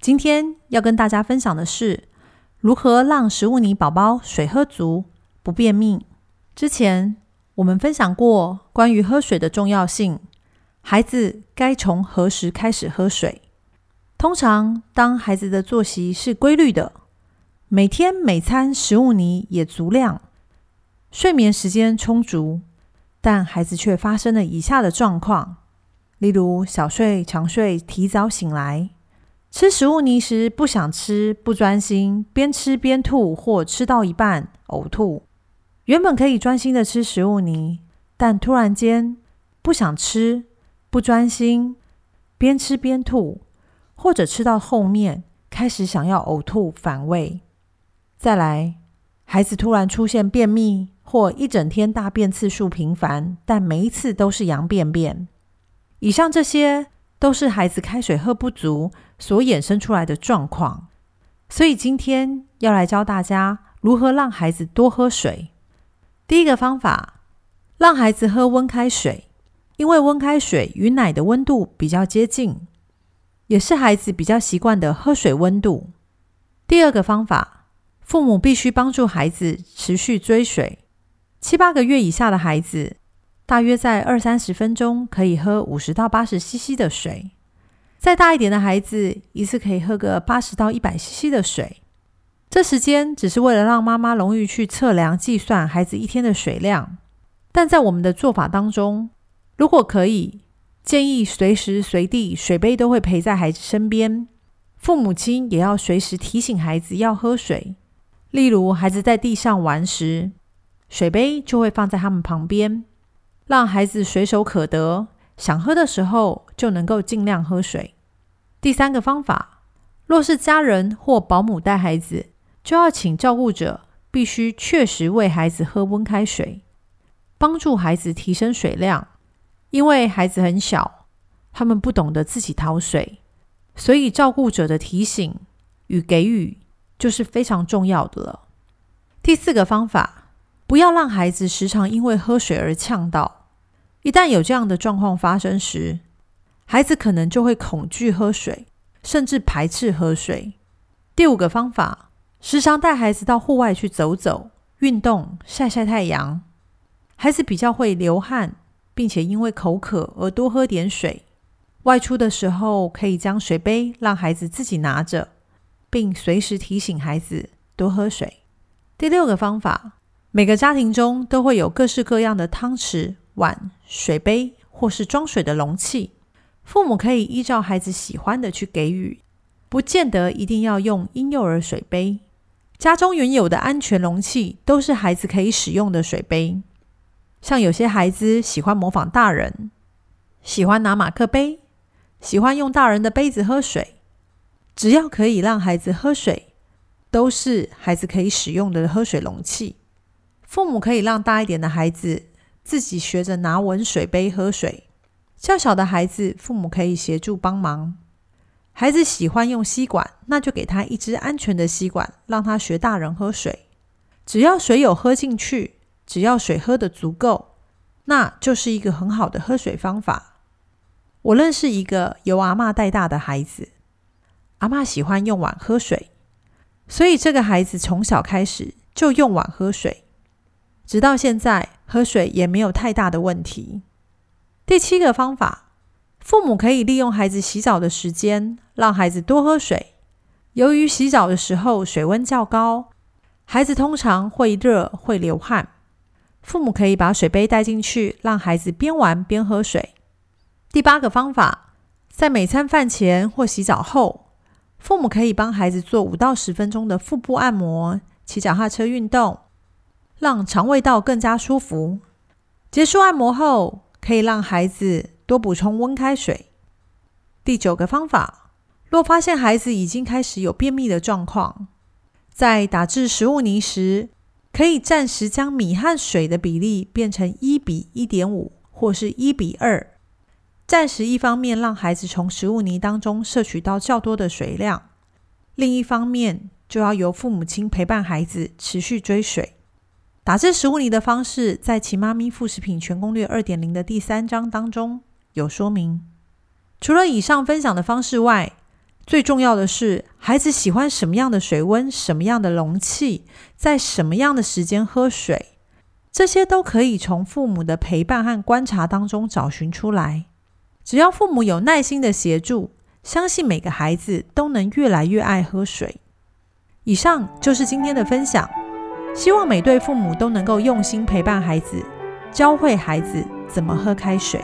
今天要跟大家分享的是如何让食物泥宝宝水喝足不便秘。之前我们分享过关于喝水的重要性，孩子该从何时开始喝水？通常当孩子的作息是规律的，每天每餐食物泥也足量，睡眠时间充足，但孩子却发生了以下的状况，例如小睡、长睡、提早醒来。吃食物泥时不想吃，不专心，边吃边吐，或吃到一半呕吐。原本可以专心的吃食物泥，但突然间不想吃，不专心，边吃边吐，或者吃到后面开始想要呕吐反胃。再来，孩子突然出现便秘，或一整天大便次数频繁，但每一次都是羊便便。以上这些。都是孩子开水喝不足所衍生出来的状况，所以今天要来教大家如何让孩子多喝水。第一个方法，让孩子喝温开水，因为温开水与奶的温度比较接近，也是孩子比较习惯的喝水温度。第二个方法，父母必须帮助孩子持续追水，七八个月以下的孩子。大约在二三十分钟可以喝五十到八十 CC 的水，再大一点的孩子一次可以喝个八十到一百 CC 的水。这时间只是为了让妈妈容易去测量计算孩子一天的水量。但在我们的做法当中，如果可以，建议随时随地水杯都会陪在孩子身边，父母亲也要随时提醒孩子要喝水。例如，孩子在地上玩时，水杯就会放在他们旁边。让孩子随手可得，想喝的时候就能够尽量喝水。第三个方法，若是家人或保姆带孩子，就要请照顾者必须确实喂孩子喝温开水，帮助孩子提升水量。因为孩子很小，他们不懂得自己讨水，所以照顾者的提醒与给予就是非常重要的了。第四个方法，不要让孩子时常因为喝水而呛到。一旦有这样的状况发生时，孩子可能就会恐惧喝水，甚至排斥喝水。第五个方法，时常带孩子到户外去走走、运动、晒晒太阳。孩子比较会流汗，并且因为口渴而多喝点水。外出的时候，可以将水杯让孩子自己拿着，并随时提醒孩子多喝水。第六个方法，每个家庭中都会有各式各样的汤匙。碗、水杯或是装水的容器，父母可以依照孩子喜欢的去给予，不见得一定要用婴幼儿水杯。家中原有的安全容器都是孩子可以使用的水杯。像有些孩子喜欢模仿大人，喜欢拿马克杯，喜欢用大人的杯子喝水，只要可以让孩子喝水，都是孩子可以使用的喝水容器。父母可以让大一点的孩子。自己学着拿稳水杯喝水。较小的孩子，父母可以协助帮忙。孩子喜欢用吸管，那就给他一支安全的吸管，让他学大人喝水。只要水有喝进去，只要水喝的足够，那就是一个很好的喝水方法。我认识一个由阿妈带大的孩子，阿妈喜欢用碗喝水，所以这个孩子从小开始就用碗喝水。直到现在，喝水也没有太大的问题。第七个方法，父母可以利用孩子洗澡的时间，让孩子多喝水。由于洗澡的时候水温较高，孩子通常会热会流汗。父母可以把水杯带进去，让孩子边玩边喝水。第八个方法，在每餐饭前或洗澡后，父母可以帮孩子做五到十分钟的腹部按摩、骑脚踏车运动。让肠胃道更加舒服。结束按摩后，可以让孩子多补充温开水。第九个方法，若发现孩子已经开始有便秘的状况，在打制食物泥时，可以暂时将米和水的比例变成一比一点五，或是一比二。暂时一方面让孩子从食物泥当中摄取到较多的水量，另一方面就要由父母亲陪伴孩子持续追水。打制食物泥的方式，在《奇妈咪副食品全攻略二点零》的第三章当中有说明。除了以上分享的方式外，最重要的是，孩子喜欢什么样的水温、什么样的容器，在什么样的时间喝水，这些都可以从父母的陪伴和观察当中找寻出来。只要父母有耐心的协助，相信每个孩子都能越来越爱喝水。以上就是今天的分享，希望每对父母都能够用心陪伴孩子，教会孩子怎么喝开水。